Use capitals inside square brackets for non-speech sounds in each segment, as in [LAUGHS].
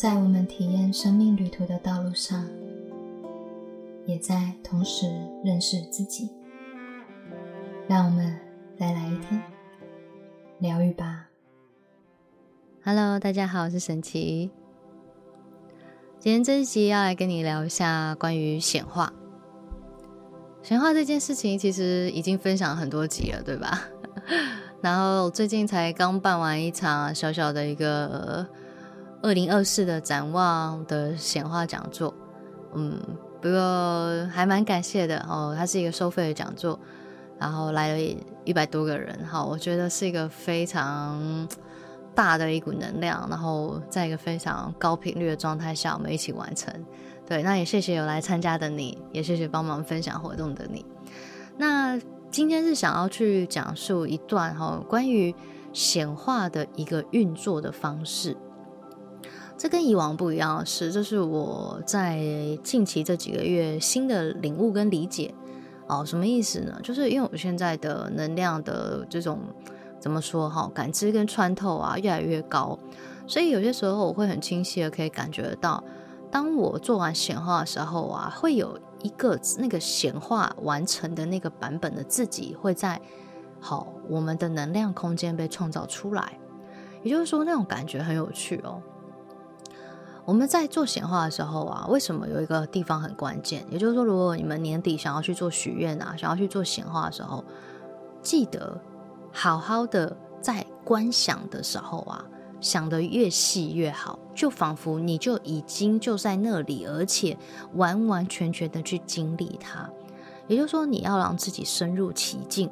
在我们体验生命旅途的道路上，也在同时认识自己。让我们再来一天疗愈吧。Hello，大家好，我是神奇。今天这一集要来跟你聊一下关于显化。显化这件事情其实已经分享很多集了，对吧？[LAUGHS] 然后最近才刚办完一场小小的一个。二零二四的展望的显化讲座，嗯，不过还蛮感谢的哦。它是一个收费的讲座，然后来了一百多个人，哈，我觉得是一个非常大的一股能量，然后在一个非常高频率的状态下，我们一起完成。对，那也谢谢有来参加的你，也谢谢帮忙分享活动的你。那今天是想要去讲述一段哈关于显化的一个运作的方式。这跟以往不一样是，这是我在近期这几个月新的领悟跟理解哦。什么意思呢？就是因为我现在的能量的这种怎么说哈，感知跟穿透啊越来越高，所以有些时候我会很清晰的可以感觉得到，当我做完显化的时候啊，会有一个那个显化完成的那个版本的自己会在好我们的能量空间被创造出来，也就是说那种感觉很有趣哦。我们在做显化的时候啊，为什么有一个地方很关键？也就是说，如果你们年底想要去做许愿啊，想要去做显化的时候，记得好好的在观想的时候啊，想的越细越好，就仿佛你就已经就在那里，而且完完全全的去经历它。也就是说，你要让自己深入其境，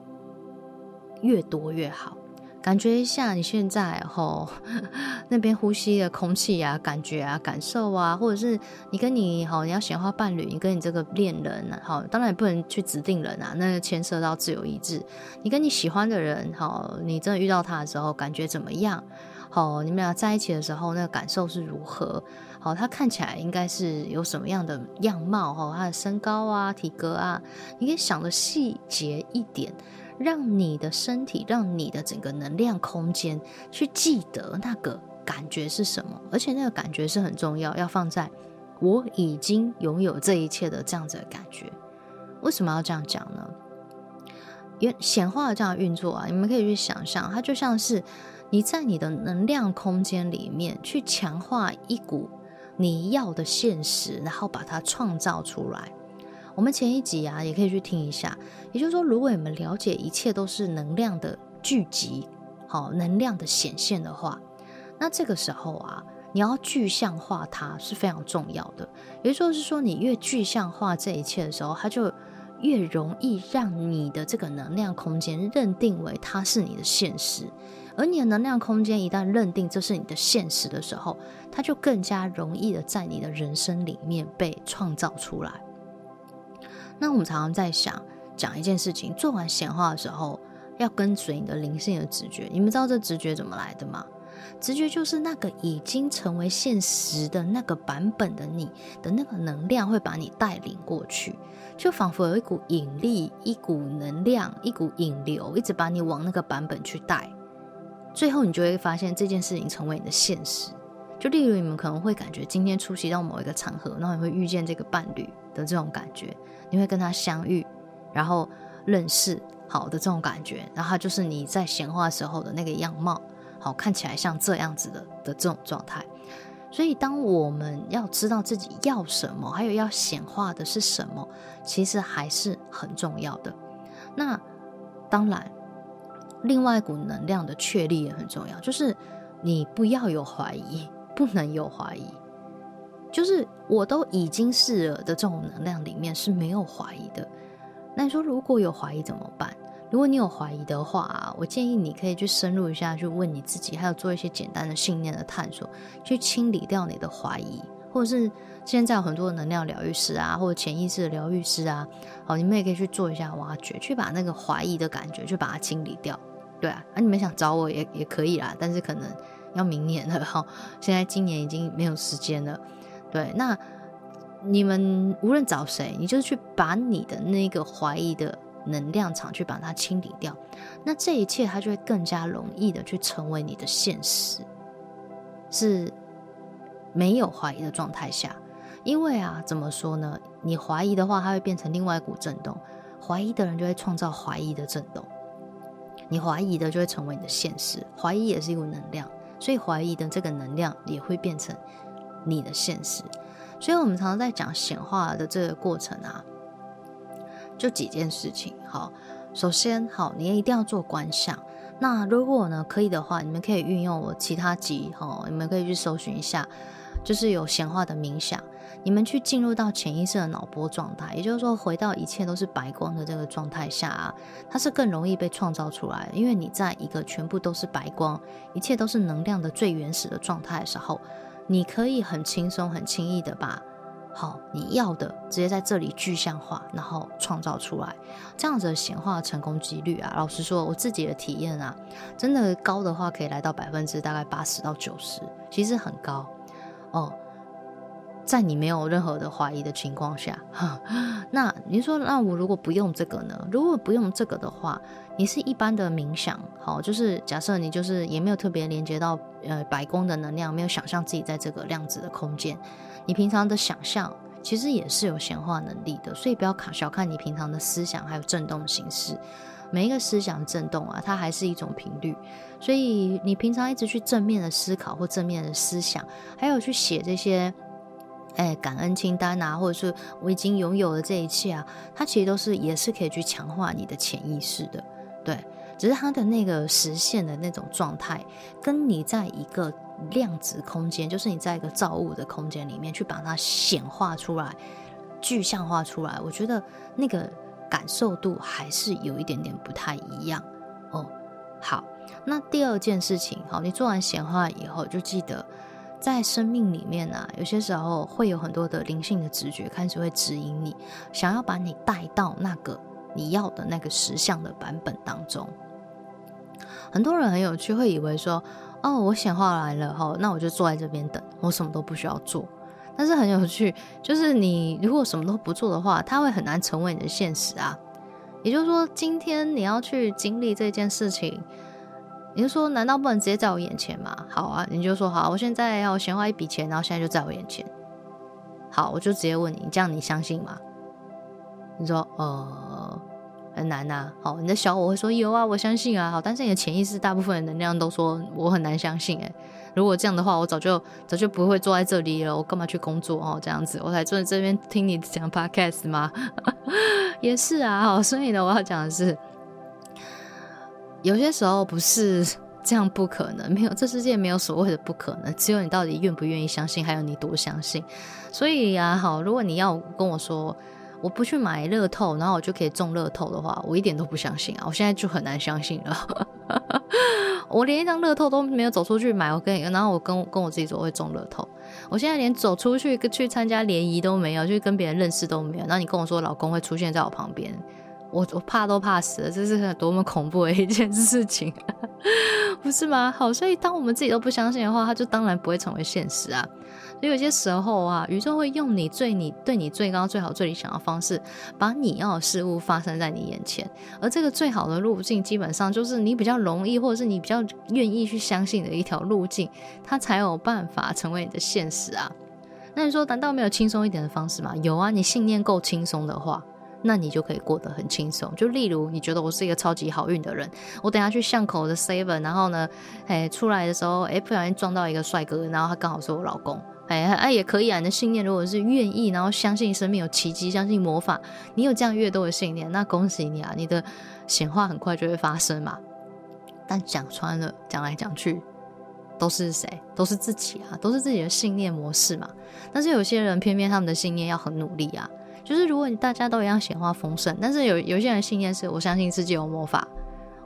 越多越好。感觉一下你现在吼 [LAUGHS] 那边呼吸的空气啊，感觉啊，感受啊，或者是你跟你好你要显化伴侣，你跟你这个恋人好，当然也不能去指定人啊，那牵涉到自由意志。你跟你喜欢的人好，你真的遇到他的时候感觉怎么样？好，你们俩在一起的时候那个感受是如何？好，他看起来应该是有什么样的样貌？哈，他的身高啊，体格啊，你可以想的细节一点。让你的身体，让你的整个能量空间去记得那个感觉是什么，而且那个感觉是很重要，要放在我已经拥有这一切的这样子的感觉。为什么要这样讲呢？因显化的这样运作啊，你们可以去想象，它就像是你在你的能量空间里面去强化一股你要的现实，然后把它创造出来。我们前一集啊，也可以去听一下。也就是说，如果你们了解一切都是能量的聚集，好能量的显现的话，那这个时候啊，你要具象化它是非常重要的。也就是说，你越具象化这一切的时候，它就越容易让你的这个能量空间认定为它是你的现实。而你的能量空间一旦认定这是你的现实的时候，它就更加容易的在你的人生里面被创造出来。那我们常常在想讲一件事情，做完显化的时候，要跟随你的灵性的直觉。你们知道这直觉怎么来的吗？直觉就是那个已经成为现实的那个版本的你的那个能量，会把你带领过去，就仿佛有一股引力、一股能量、一股引流，一直把你往那个版本去带。最后，你就会发现这件事情成为你的现实。就例如，你们可能会感觉今天出席到某一个场合，然后你会遇见这个伴侣的这种感觉。你会跟他相遇，然后认识好的这种感觉，然后就是你在显化时候的那个样貌，好看起来像这样子的的这种状态。所以，当我们要知道自己要什么，还有要显化的是什么，其实还是很重要的。那当然，另外一股能量的确立也很重要，就是你不要有怀疑，不能有怀疑。就是我都已经是了的这种能量里面是没有怀疑的。那你说如果有怀疑怎么办？如果你有怀疑的话，我建议你可以去深入一下，去问你自己，还有做一些简单的信念的探索，去清理掉你的怀疑，或者是现在有很多的能量疗愈师啊，或者潜意识的疗愈师啊，好，你们也可以去做一下挖掘，去把那个怀疑的感觉去把它清理掉。对啊，啊，你们想找我也也可以啦，但是可能要明年了 [LAUGHS] 哈，现在今年已经没有时间了。对，那你们无论找谁，你就是去把你的那个怀疑的能量场去把它清理掉，那这一切它就会更加容易的去成为你的现实，是没有怀疑的状态下，因为啊，怎么说呢？你怀疑的话，它会变成另外一股震动，怀疑的人就会创造怀疑的震动，你怀疑的就会成为你的现实。怀疑也是一股能量，所以怀疑的这个能量也会变成你的现实。所以我们常常在讲显化的这个过程啊，就几件事情。好，首先好，你一定要做观想。那如果呢可以的话，你们可以运用我其他集，哈，你们可以去搜寻一下，就是有显化的冥想，你们去进入到潜意识的脑波状态，也就是说回到一切都是白光的这个状态下啊，它是更容易被创造出来，因为你在一个全部都是白光，一切都是能量的最原始的状态的时候，你可以很轻松、很轻易的把。好，你要的直接在这里具象化，然后创造出来，这样子的显化成功几率啊，老实说，我自己的体验啊，真的高的话可以来到百分之大概八十到九十，其实很高哦。在你没有任何的怀疑的情况下，[LAUGHS] 那你说，那我如果不用这个呢？如果不用这个的话，你是一般的冥想，好，就是假设你就是也没有特别连接到呃白宫的能量，没有想象自己在这个量子的空间，你平常的想象其实也是有显化能力的，所以不要看小看你平常的思想还有震动形式，每一个思想震动啊，它还是一种频率，所以你平常一直去正面的思考或正面的思想，还有去写这些。哎，感恩清单啊，或者是我已经拥有的这一切啊，它其实都是也是可以去强化你的潜意识的，对。只是它的那个实现的那种状态，跟你在一个量子空间，就是你在一个造物的空间里面去把它显化出来、具象化出来，我觉得那个感受度还是有一点点不太一样哦。好，那第二件事情，好，你做完显化以后，就记得。在生命里面呢，有些时候会有很多的灵性的直觉开始会指引你，想要把你带到那个你要的那个实相的版本当中。很多人很有趣，会以为说：“哦，我显化来了哈，那我就坐在这边等，我什么都不需要做。”但是很有趣，就是你如果什么都不做的话，它会很难成为你的现实啊。也就是说，今天你要去经历这件事情。你就说，难道不能直接在我眼前吗？好啊，你就说好，我现在要先花一笔钱，然后现在就在我眼前。好，我就直接问你，这样你相信吗？你说，呃，很难呐。好，你的小我会说有啊，我相信啊。好，但是你的潜意识大部分的能量都说我很难相信。诶，如果这样的话，我早就早就不会坐在这里了。我干嘛去工作哦？这样子，我才坐在这边听你讲 podcast 吗？[LAUGHS] 也是啊。好，所以呢，我要讲的是。有些时候不是 [LAUGHS] 这样，不可能。没有，这世界没有所谓的不可能，只有你到底愿不愿意相信，还有你多相信。所以呀，好，如果你要跟我说我不去买乐透，然后我就可以中乐透的话，我一点都不相信啊！我现在就很难相信了。[LAUGHS] 我连一张乐透都没有走出去买，我跟然后我跟跟我自己说会中乐透。我现在连走出去去参加联谊都没有，去跟别人认识都没有。然后你跟我说老公会出现在我旁边。我我怕都怕死了，这是多么恐怖的一件事情，不是吗？好，所以当我们自己都不相信的话，它就当然不会成为现实啊。所以有些时候啊，宇宙会用你最你对你最高最好最理想的方式，把你要的事物发生在你眼前。而这个最好的路径，基本上就是你比较容易，或者是你比较愿意去相信的一条路径，它才有办法成为你的现实啊。那你说，难道没有轻松一点的方式吗？有啊，你信念够轻松的话。那你就可以过得很轻松。就例如，你觉得我是一个超级好运的人，我等下去巷口的 Seven，然后呢，哎，出来的时候，哎，不小心撞到一个帅哥，然后他刚好是我老公，哎哎，也可以啊。你的信念如果是愿意，然后相信生命有奇迹，相信魔法，你有这样越多的信念，那恭喜你啊，你的显化很快就会发生嘛。但讲穿了，讲来讲去，都是谁？都是自己啊，都是自己的信念模式嘛。但是有些人偏偏他们的信念要很努力啊。就是如果你大家都一样显化丰盛，但是有有些人信念是我相信世界有魔法，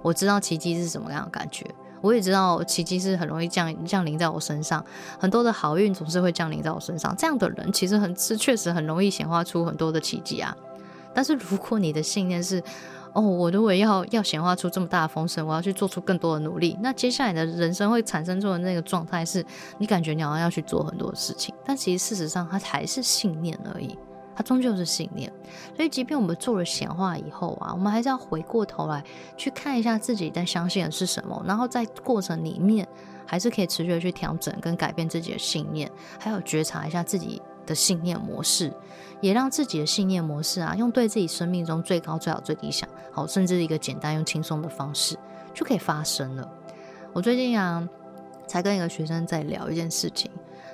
我知道奇迹是什么样的感觉，我也知道奇迹是很容易降降临在我身上，很多的好运总是会降临在我身上。这样的人其实很是确实很容易显化出很多的奇迹啊。但是如果你的信念是哦，我如果要要显化出这么大的丰盛，我要去做出更多的努力，那接下来的人生会产生出的那个状态是，你感觉你好像要去做很多的事情，但其实事实上它还是信念而已。它终究是信念，所以即便我们做了显化以后啊，我们还是要回过头来去看一下自己在相信的是什么，然后在过程里面还是可以持续的去调整跟改变自己的信念，还有觉察一下自己的信念模式，也让自己的信念模式啊，用对自己生命中最高、最好、最理想，好，甚至一个简单又轻松的方式，就可以发生了。我最近啊，才跟一个学生在聊一件事情。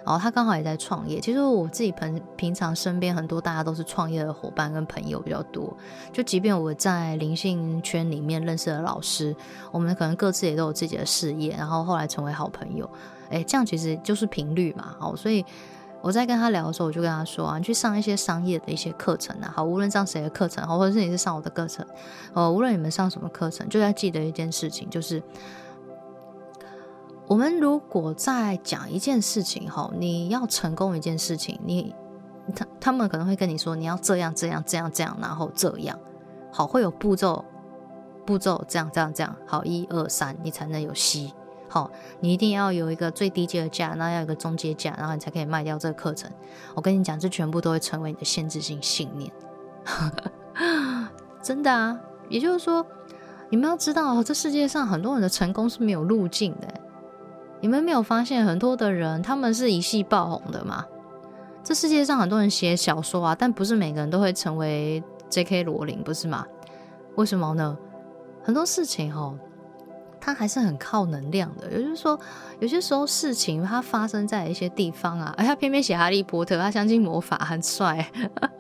然后他刚好也在创业。其实我自己平平常身边很多大家都是创业的伙伴跟朋友比较多。就即便我在灵性圈里面认识的老师，我们可能各自也都有自己的事业，然后后来成为好朋友。哎，这样其实就是频率嘛。好，所以我在跟他聊的时候，我就跟他说啊，你去上一些商业的一些课程啊。好，无论上谁的课程，好，或者是你是上我的课程，哦，无论你们上什么课程，就要记得一件事情，就是。我们如果在讲一件事情哈，你要成功一件事情，你他他们可能会跟你说，你要这样这样这样这样，然后这样好，会有步骤步骤这样这样这样好，一二三，你才能有 C 好，你一定要有一个最低阶的价，那要有个中阶价，然后你才可以卖掉这个课程。我跟你讲，这全部都会成为你的限制性信念，[LAUGHS] 真的啊。也就是说，你们要知道，这世界上很多人的成功是没有路径的。你们没有发现很多的人，他们是一系爆红的吗？这世界上很多人写小说啊，但不是每个人都会成为 J.K. 罗琳，不是吗？为什么呢？很多事情哦，它还是很靠能量的。也就是说，有些时候事情它发生在一些地方啊，而，他偏偏写哈利波特，他相信魔法很帅，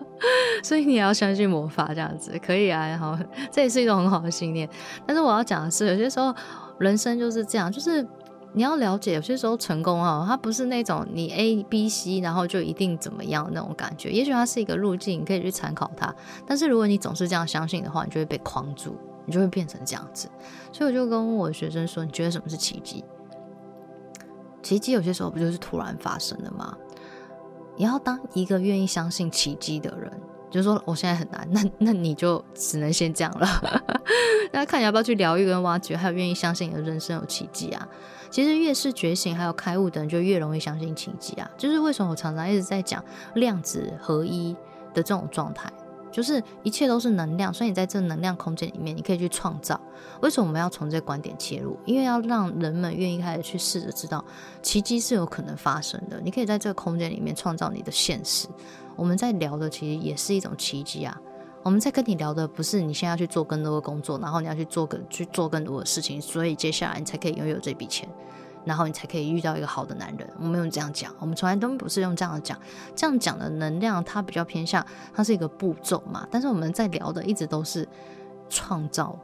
[LAUGHS] 所以你也要相信魔法，这样子可以啊。然后这也是一种很好的信念。但是我要讲的是，有些时候人生就是这样，就是。你要了解，有些时候成功啊，它不是那种你 A B C，然后就一定怎么样那种感觉。也许它是一个路径，你可以去参考它。但是如果你总是这样相信的话，你就会被框住，你就会变成这样子。所以我就跟我的学生说：“你觉得什么是奇迹？奇迹有些时候不就是突然发生的吗？你要当一个愿意相信奇迹的人。”就是说我现在很难，那 [LAUGHS] 那你就只能先这样了。[LAUGHS] 大家看你要不要去疗愈跟挖掘，还有愿意相信你的人生有奇迹啊？其实越是觉醒还有开悟的人，就越容易相信奇迹啊。就是为什么我常常一直在讲量子合一的这种状态，就是一切都是能量，所以你在这能量空间里面，你可以去创造。为什么我们要从这个观点切入？因为要让人们愿意开始去试着知道，奇迹是有可能发生的。你可以在这个空间里面创造你的现实。我们在聊的其实也是一种奇迹啊！我们在跟你聊的不是你现在要去做更多的工作，然后你要去做更去做更多的事情，所以接下来你才可以拥有这笔钱，然后你才可以遇到一个好的男人。我们用这样讲，我们从来都不是用这样讲。这样讲的能量，它比较偏向它是一个步骤嘛。但是我们在聊的一直都是创造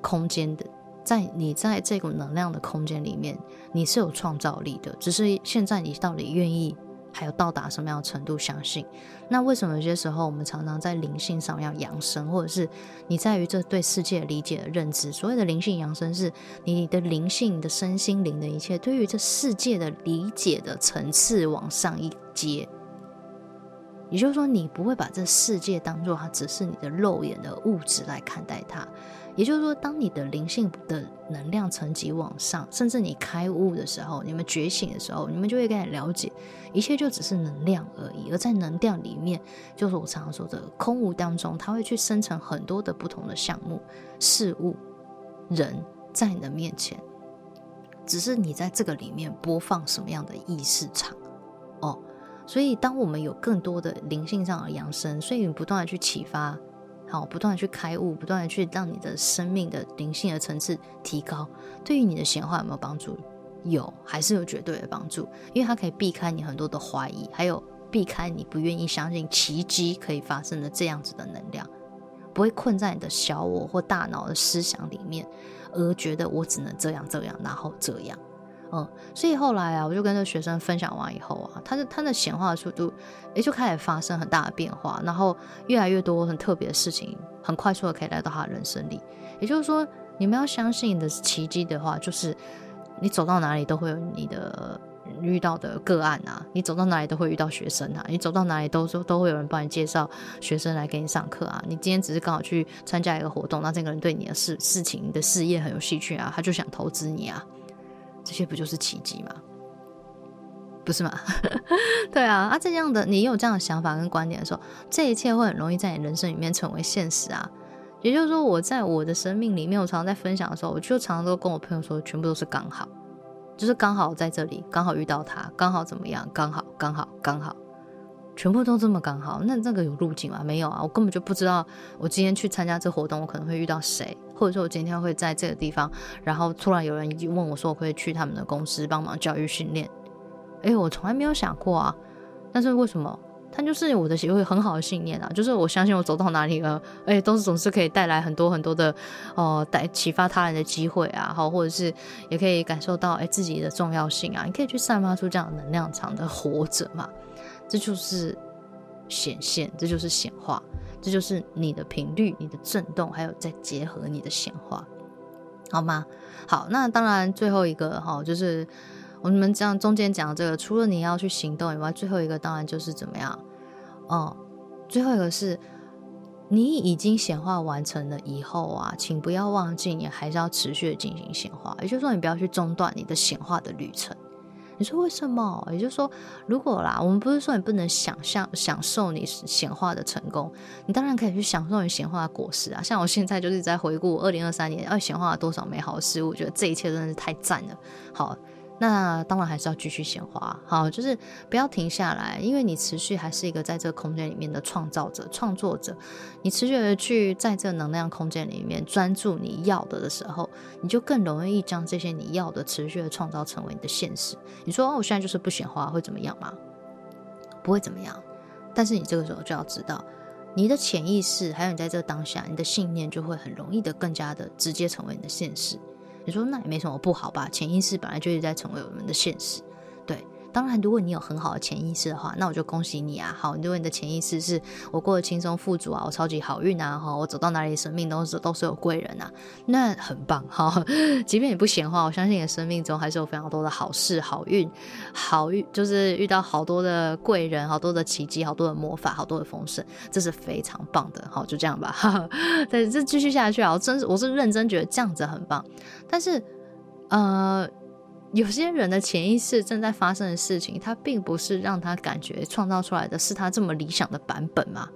空间的，在你在这股能量的空间里面，你是有创造力的，只是现在你到底愿意？还有到达什么样的程度？相信那为什么有些时候我们常常在灵性上要扬升，或者是你在于这对世界理解的认知？所谓的灵性扬升，是你的灵性、的身心灵的一切对于这世界的理解的层次往上一阶。也就是说，你不会把这世界当做它只是你的肉眼的物质来看待它。也就是说，当你的灵性的能量层级往上，甚至你开悟的时候，你们觉醒的时候，你们就会开始了解，一切就只是能量而已。而在能量里面，就是我常常说的空无当中，它会去生成很多的不同的项目、事物、人在你的面前，只是你在这个里面播放什么样的意识场哦。所以，当我们有更多的灵性上的扬升，所以你不断的去启发。好，不断的去开悟，不断的去让你的生命的灵性的层次提高，对于你的显化有没有帮助？有，还是有绝对的帮助，因为它可以避开你很多的怀疑，还有避开你不愿意相信奇迹可以发生的这样子的能量，不会困在你的小我或大脑的思想里面，而觉得我只能这样这样，然后这样。嗯，所以后来啊，我就跟这学生分享完以后啊，他的他的显化的速度也就开始发生很大的变化，然后越来越多很特别的事情，很快速的可以来到他的人生里。也就是说，你们要相信的奇迹的话，就是你走到哪里都会有你的遇到的个案啊，你走到哪里都会遇到学生啊，你走到哪里都都会有人帮你介绍学生来给你上课啊。你今天只是刚好去参加一个活动，那这个人对你的事事情你的事业很有兴趣啊，他就想投资你啊。这些不就是奇迹吗？不是吗？[LAUGHS] 对啊，啊，这样的你有这样的想法跟观点的时候，这一切会很容易在你人生里面成为现实啊。也就是说，我在我的生命里面，我常常在分享的时候，我就常常都跟我朋友说，全部都是刚好，就是刚好在这里，刚好遇到他，刚好怎么样？刚好，刚好，刚好，全部都这么刚好。那那个有路径吗？没有啊，我根本就不知道我今天去参加这活动，我可能会遇到谁，或者说我今天会在这个地方，然后突然有人问我说我会去他们的公司帮忙教育训练。哎，我从来没有想过啊，但是为什么？它就是我的一个很好的信念啊，就是我相信我走到哪里了，哎，都是总是可以带来很多很多的，哦，带启发他人的机会啊，好，或者是也可以感受到哎自己的重要性啊，你可以去散发出这样的能量场的活着嘛，这就是显现，这就是显化，这就是你的频率、你的震动，还有再结合你的显化，好吗？好，那当然最后一个哈，就是。我们这样中间讲这个，除了你要去行动以外，最后一个当然就是怎么样？哦，最后一个是你已经显化完成了以后啊，请不要忘记，你还是要持续的进行显化。也就是说，你不要去中断你的显化的旅程。你说为什么？也就是说，如果啦，我们不是说你不能想象享受你显化的成功，你当然可以去享受你显化的果实啊。像我现在就是在回顾二零二三年，要显化了多少美好的事物，我觉得这一切真的是太赞了。好。那当然还是要继续显化，好，就是不要停下来，因为你持续还是一个在这个空间里面的创造者、创作者，你持续的去在这能量空间里面专注你要的的时候，你就更容易将这些你要的持续的创造成为你的现实。你说我现在就是不显化会怎么样吗？不会怎么样，但是你这个时候就要知道，你的潜意识还有你在这当下，你的信念就会很容易的更加的直接成为你的现实。你说那也没什么不好吧？潜意识本来就是在成为我们的现实，当然，如果你有很好的潜意识的话，那我就恭喜你啊！好，如果你的潜意识是我过得轻松富足啊，我超级好运啊，哈，我走到哪里生命都是都是有贵人啊，那很棒哈。[LAUGHS] 即便你不闲话，我相信你的生命中还是有非常多的好事、好运、好运，就是遇到好多的贵人、好多的奇迹、好多的魔法、好多的丰盛，这是非常棒的。好，就这样吧。哈 [LAUGHS] 对，这继续下去啊！我真是我是认真觉得这样子很棒，但是呃。有些人的潜意识正在发生的事情，他并不是让他感觉创造出来的是他这么理想的版本嘛？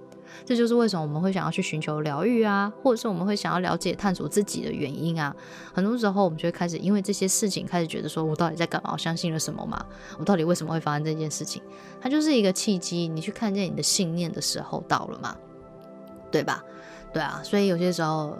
这就是为什么我们会想要去寻求疗愈啊，或者是我们会想要了解、探索自己的原因啊。很多时候，我们就会开始因为这些事情开始觉得说：我到底在干嘛？我相信了什么嘛？我到底为什么会发生这件事情？它就是一个契机，你去看见你的信念的时候到了嘛？对吧？对啊，所以有些时候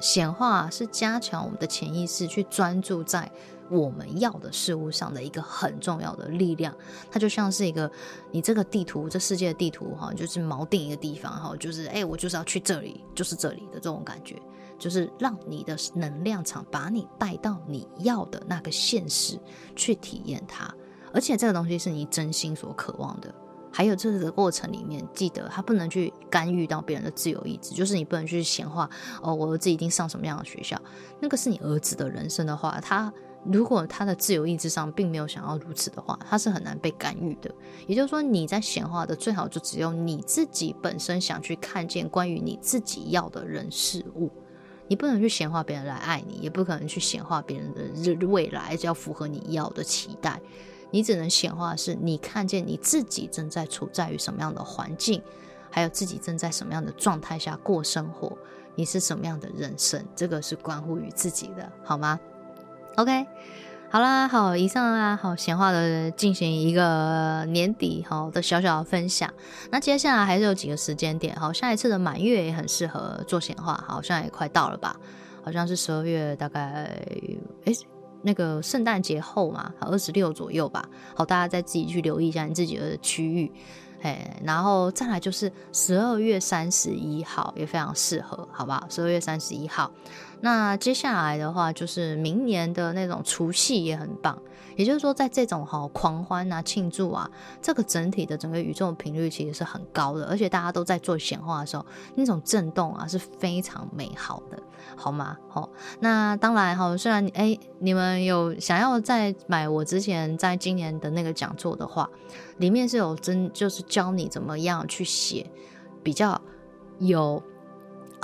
显化是加强我们的潜意识，去专注在。我们要的事物上的一个很重要的力量，它就像是一个你这个地图，这世界的地图哈，就是锚定一个地方哈，就是哎，我就是要去这里，就是这里的这种感觉，就是让你的能量场把你带到你要的那个现实去体验它，而且这个东西是你真心所渴望的。还有这个过程里面，记得他不能去干预到别人的自由意志，就是你不能去显化哦，我儿子一定上什么样的学校，那个是你儿子的人生的话，他。如果他的自由意志上并没有想要如此的话，他是很难被干预的。也就是说，你在显化的最好就只有你自己本身想去看见关于你自己要的人事物，你不能去显化别人来爱你，也不可能去显化别人的未来要符合你要的期待。你只能显化的是你看见你自己正在处在于什么样的环境，还有自己正在什么样的状态下过生活，你是什么样的人生，这个是关乎于自己的，好吗？OK，好啦，好，以上啊，好闲话的进行一个年底好的小小的分享。那接下来还是有几个时间点，好，下一次的满月也很适合做闲话，好像也快到了吧？好像是十二月大概，哎，那个圣诞节后嘛，二十六左右吧。好，大家再自己去留意一下你自己的区域。哎，然后再来就是十二月三十一号也非常适合，好不好？十二月三十一号，那接下来的话就是明年的那种除夕也很棒。也就是说，在这种哈狂欢啊、庆祝啊，这个整体的整个宇宙频率其实是很高的，而且大家都在做显化的时候，那种震动啊是非常美好的，好吗？好，那当然哈，虽然哎你们有想要再买我之前在今年的那个讲座的话，里面是有真就是教你怎么样去写比较有。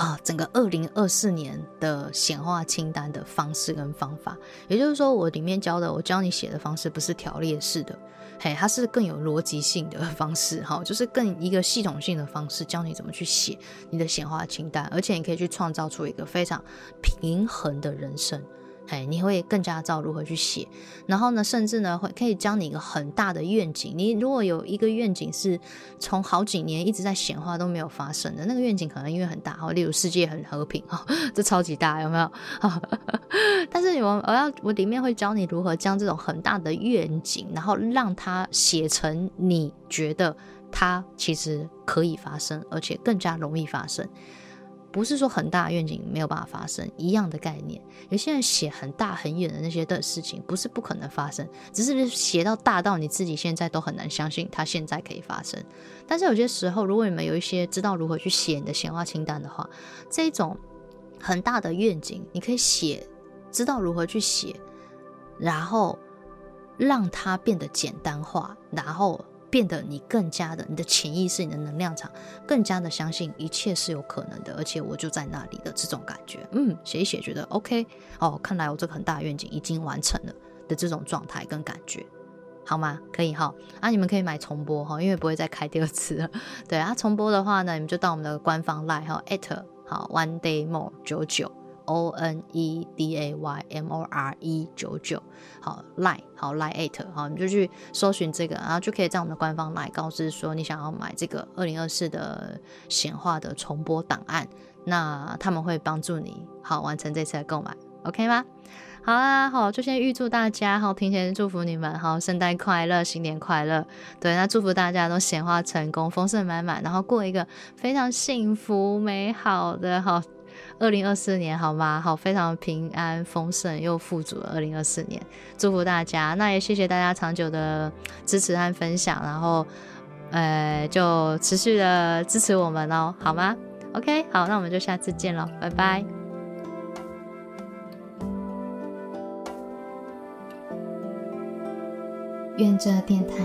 啊，整个二零二四年的显化清单的方式跟方法，也就是说，我里面教的，我教你写的方式不是条列式的，嘿，它是更有逻辑性的方式，哈，就是更一个系统性的方式，教你怎么去写你的显化清单，而且你可以去创造出一个非常平衡的人生。哎，你会更加知道如何去写。然后呢，甚至呢，会可以教你一个很大的愿景。你如果有一个愿景是从好几年一直在显化都没有发生的，那个愿景可能因为很大，哈，例如世界很和平，哈，[LAUGHS] 这超级大，有没有？[LAUGHS] 但是我我要我里面会教你如何将这种很大的愿景，然后让它写成你觉得它其实可以发生，而且更加容易发生。不是说很大的愿景没有办法发生，一样的概念。有些人写很大很远的那些的事情，不是不可能发生，只是写到大到你自己现在都很难相信它现在可以发生。但是有些时候，如果你们有一些知道如何去写你的显化清单的话，这种很大的愿景，你可以写，知道如何去写，然后让它变得简单化，然后。变得你更加的，你的潜意识、你的能量场更加的相信一切是有可能的，而且我就在那里的这种感觉，嗯，写一写觉得 OK 哦，看来我这个很大愿景已经完成了的这种状态跟感觉，好吗？可以哈，啊，你们可以买重播哈，因为不会再开第二次了。对啊，重播的话呢，你们就到我们的官方 line 哈，at 好 one day more 九九。O N E D A Y M O R E 九九，好 line 好 line eight 好，你就去搜寻这个，然后就可以在我们的官方 line 告知说你想要买这个二零二四的显化的重播档案，那他们会帮助你好完成这次的购买，OK 吗？好啦，好就先预祝大家好，提前祝福你们好，圣诞快乐，新年快乐，对，那祝福大家都显化成功，丰盛满满，然后过一个非常幸福美好的好。二零二四年好吗？好，非常平安、丰盛又富足的二零二四年，祝福大家。那也谢谢大家长久的支持和分享，然后呃，就持续的支持我们哦，好吗？OK，好，那我们就下次见喽，拜拜。愿这电台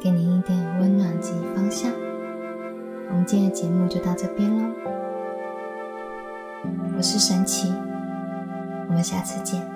给您一点温暖及方向。我们今天的节目就到这边喽。我是神奇，我们下次见。